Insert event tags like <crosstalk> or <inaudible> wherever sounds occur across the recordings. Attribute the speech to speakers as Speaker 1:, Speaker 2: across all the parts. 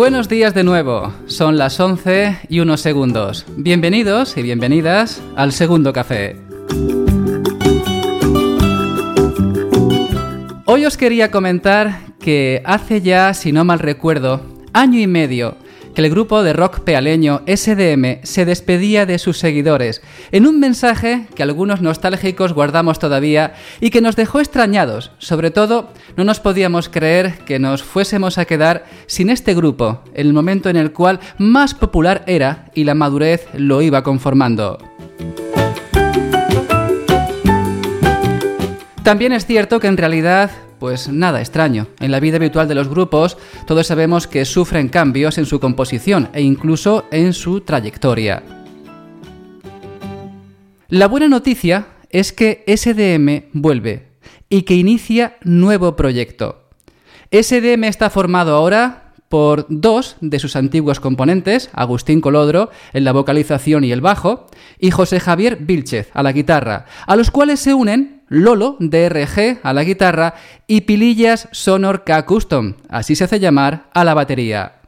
Speaker 1: Buenos días de nuevo, son las 11 y unos segundos. Bienvenidos y bienvenidas al segundo café. Hoy os quería comentar que hace ya, si no mal recuerdo, año y medio que el grupo de rock pealeño SDM se despedía de sus seguidores en un mensaje que algunos nostálgicos guardamos todavía y que nos dejó extrañados. Sobre todo, no nos podíamos creer que nos fuésemos a quedar sin este grupo, el momento en el cual más popular era y la madurez lo iba conformando. También es cierto que en realidad pues nada extraño. En la vida habitual de los grupos, todos sabemos que sufren cambios en su composición e incluso en su trayectoria. La buena noticia es que SDM vuelve y que inicia nuevo proyecto. SDM está formado ahora por dos de sus antiguos componentes, Agustín Colodro en la vocalización y el bajo, y José Javier Vilchez a la guitarra, a los cuales se unen Lolo DRG a la guitarra y Pilillas Sonor K Custom, así se hace llamar a la batería.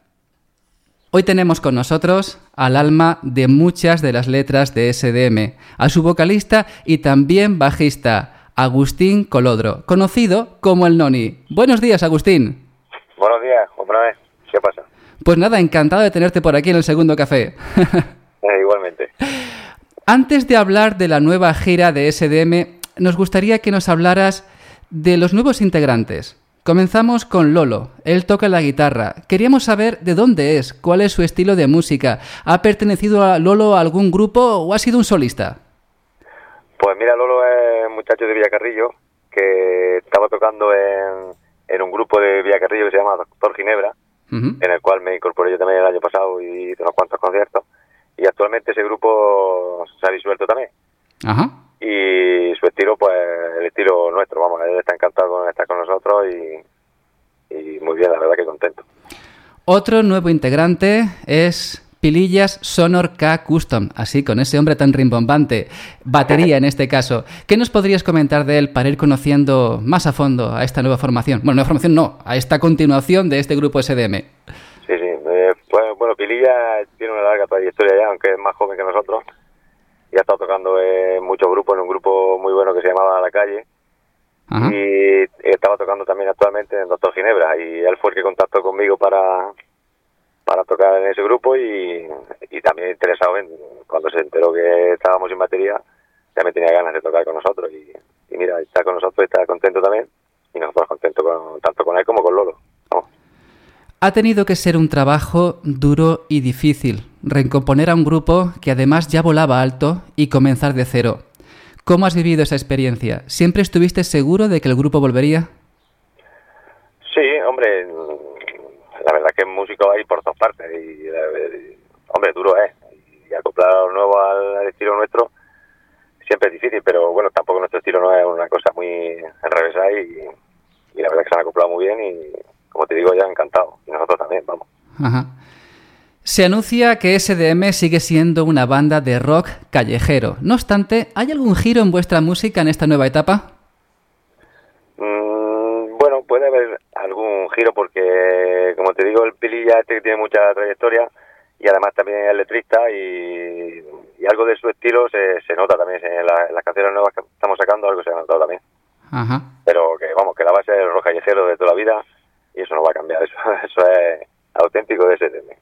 Speaker 1: Hoy tenemos con nosotros al alma de muchas de las letras de SDM, a su vocalista y también bajista, Agustín Colodro, conocido como el Noni. Buenos días, Agustín.
Speaker 2: Buenos días, otra vez. ¿Qué pasa?
Speaker 1: Pues nada, encantado de tenerte por aquí en el segundo café. <laughs>
Speaker 2: Eh, igualmente.
Speaker 1: Antes de hablar de la nueva gira de SDM, nos gustaría que nos hablaras de los nuevos integrantes. Comenzamos con Lolo. Él toca la guitarra. Queríamos saber de dónde es, cuál es su estilo de música. ¿Ha pertenecido a Lolo a algún grupo o ha sido un solista?
Speaker 2: Pues mira, Lolo es un muchacho de Villacarrillo que estaba tocando en, en un grupo de Villacarrillo que se llama Doctor Ginebra en el cual me incorporé yo también el año pasado y hice unos cuantos conciertos. Y actualmente ese grupo se ha disuelto también.
Speaker 1: Ajá.
Speaker 2: Y su estilo, pues el estilo nuestro, vamos, él está encantado con estar con nosotros y, y muy bien, la verdad que contento.
Speaker 1: Otro nuevo integrante es Pilillas Sonor K Custom, así con ese hombre tan rimbombante, batería en este caso. ¿Qué nos podrías comentar de él para ir conociendo más a fondo a esta nueva formación? Bueno, nueva formación no, a esta continuación de este grupo SDM.
Speaker 2: Sí, sí, eh, pues, bueno, Pilillas tiene una larga trayectoria ya, aunque es más joven que nosotros, y ha estado tocando en muchos grupos, en un grupo muy bueno que se llamaba La Calle,
Speaker 1: Ajá.
Speaker 2: y estaba tocando también actualmente en Doctor Ginebra, y él fue el que contactó conmigo para tocar en ese grupo y, y también interesado en cuando se enteró que estábamos sin batería también tenía ganas de tocar con nosotros y, y mira está con nosotros está contento también y nosotros contentos con, tanto con él como con Lolo Vamos.
Speaker 1: Ha tenido que ser un trabajo duro y difícil, recomponer a un grupo que además ya volaba alto y comenzar de cero. ¿Cómo has vivido esa experiencia? ¿Siempre estuviste seguro de que el grupo volvería?
Speaker 2: sí hombre la verdad que músico hay por todas partes y, y, hombre duro es y acoplar lo nuevo al, al, estilo nuestro siempre es difícil pero bueno tampoco nuestro estilo no es una cosa muy enrevesada y, y la verdad que se han acoplado muy bien y como te digo ya encantado y nosotros también vamos
Speaker 1: Ajá. Se anuncia que SDM sigue siendo una banda de rock callejero. No obstante, ¿hay algún giro en vuestra música en esta nueva etapa?
Speaker 2: Mm, bueno, puede haber algún giro porque, como te digo, el Pililla este que tiene mucha trayectoria y además también es letrista y, y algo de su estilo se, se nota también en, la, en, las canciones nuevas que estamos sacando, algo se ha notado también.
Speaker 1: Ajá.
Speaker 2: Pero que vamos, que la base es el rock callejero de toda la vida y eso no va a cambiar, <laughs> eso, eso es auténtico de ese tema.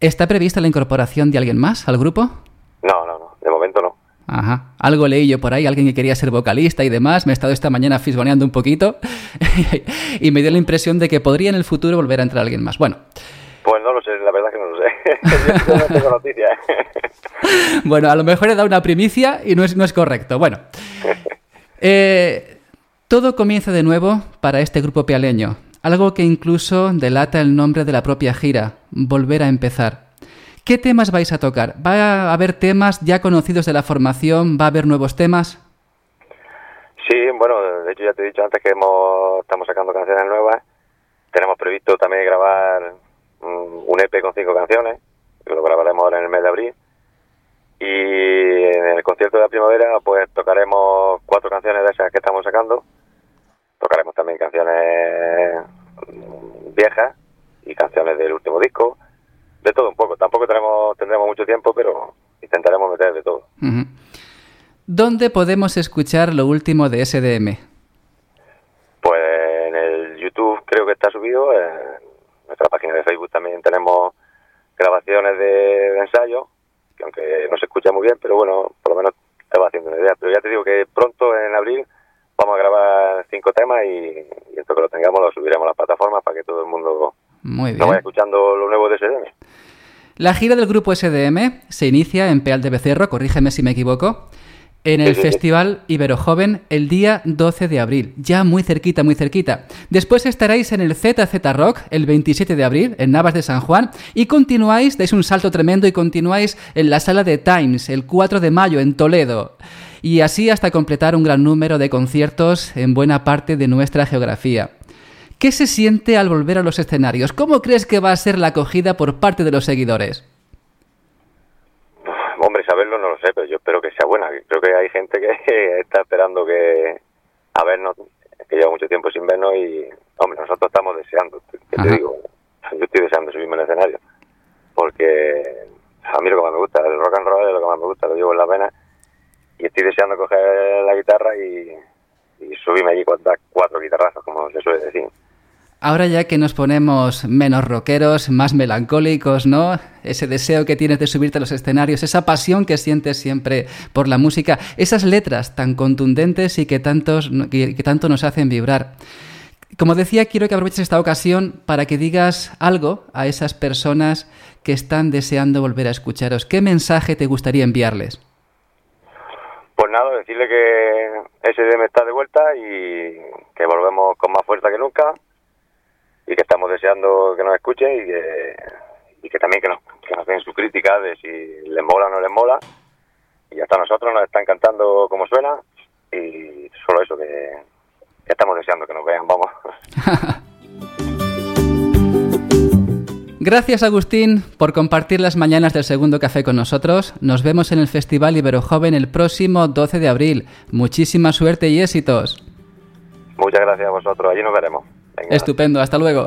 Speaker 1: ¿Está prevista la incorporación de alguien más al grupo?
Speaker 2: No, no, no, de momento no.
Speaker 1: Ajá. Algo leí yo por ahí, alguien que quería ser vocalista y demás. Me he estado esta mañana fisgoneando un poquito <laughs> y me dio la impresión de que podría en el futuro volver a entrar alguien más. Bueno.
Speaker 2: Pues no lo sé, la verdad que no lo sé. <laughs> yo no tengo <laughs>
Speaker 1: bueno, a lo mejor he dado una primicia y no es, no es correcto. Bueno. Eh, todo comienza de nuevo para este grupo pialeño. Algo que incluso delata el nombre de la propia gira, Volver a empezar. ¿Qué temas vais a tocar? ¿Va a haber temas ya conocidos de la formación? ¿Va a haber nuevos temas?
Speaker 2: Sí, bueno, de hecho ya te he dicho antes que hemos, estamos sacando canciones nuevas. Tenemos previsto también grabar um, un EP con cinco canciones, que lo grabaremos ahora en el mes de abril. Y en el concierto de la primavera pues tocaremos cuatro canciones de esas que estamos sacando. Tocaremos también canciones viejas y canciones del último disco, de todo un poco. Tampoco tenemos tendremos mucho tiempo, pero intentaremos meter de todo.
Speaker 1: ¿Dónde podemos escuchar lo último de SDM?
Speaker 2: Pues en el YouTube creo que está subido, en nuestra página de Facebook también tenemos grabaciones de, ensayo, que aunque no se escucha muy bien, pero bueno, por lo menos te va haciendo una idea. Pero ya te digo que pronto, en abril, vamos a grabar cinco temas y, y esto que lo tengamos lo subiremos a las plataformas para que todo el mundo
Speaker 1: muy bien.
Speaker 2: vaya escuchando lo nuevo de SDM.
Speaker 1: La gira del grupo SDM se inicia en Peal de Becerro, corrígeme si me equivoco, en el Festival Ibero Joven el día 12 de abril, ya muy cerquita, muy cerquita. Después estaréis en el ZZ Rock el 27 de abril en Navas de San Juan y continuáis, dais un salto tremendo y continuáis en la sala de Times el 4 de mayo en Toledo. Y así hasta completar un gran número de conciertos en buena parte de nuestra geografía. ¿Qué se siente al volver a los escenarios? ¿Cómo crees que va a ser la acogida por parte de los seguidores?
Speaker 2: Hombre, saberlo no lo sé, pero yo espero que sea buena. Creo que hay gente que <laughs> está esperando que a vernos, que lleva mucho tiempo sin vernos y, hombre, nosotros estamos deseando, que te digo, yo estoy deseando subirme al escenario, porque a mí lo que más me gusta, el rock and roll es lo que más me gusta, lo llevo en la pena y estoy deseando coger la guitarra y, y subirme allí con cuatro guitarrazos, como se suele decir.
Speaker 1: Ahora ya que nos ponemos menos rockeros, más melancólicos, ¿no? Ese deseo que tienes de subirte a los escenarios, esa pasión que sientes siempre por la música, esas letras tan contundentes y que, tantos, que, tanto nos hacen vibrar. Como decía, quiero que aproveches esta ocasión para que digas algo a esas personas que están deseando volver a escucharos. ¿Qué mensaje te gustaría enviarles?
Speaker 2: Pues nada, decirle que SDM está de vuelta y que volvemos con más fuerza que nunca y que estamos y que, y que también que nos, que nos den su crítica de si les mola o no les mola. Y hasta nosotros nos está encantando como suena y solo eso, que, que estamos deseando que nos vean, vamos. <laughs>
Speaker 1: Gracias Agustín por compartir las mañanas del segundo café con nosotros. Nos vemos en el Festival Ibero Joven el próximo 12 de abril. Muchísima suerte y éxitos.
Speaker 2: Muchas gracias a vosotros, allí nos veremos.
Speaker 1: Venga. Estupendo, hasta luego.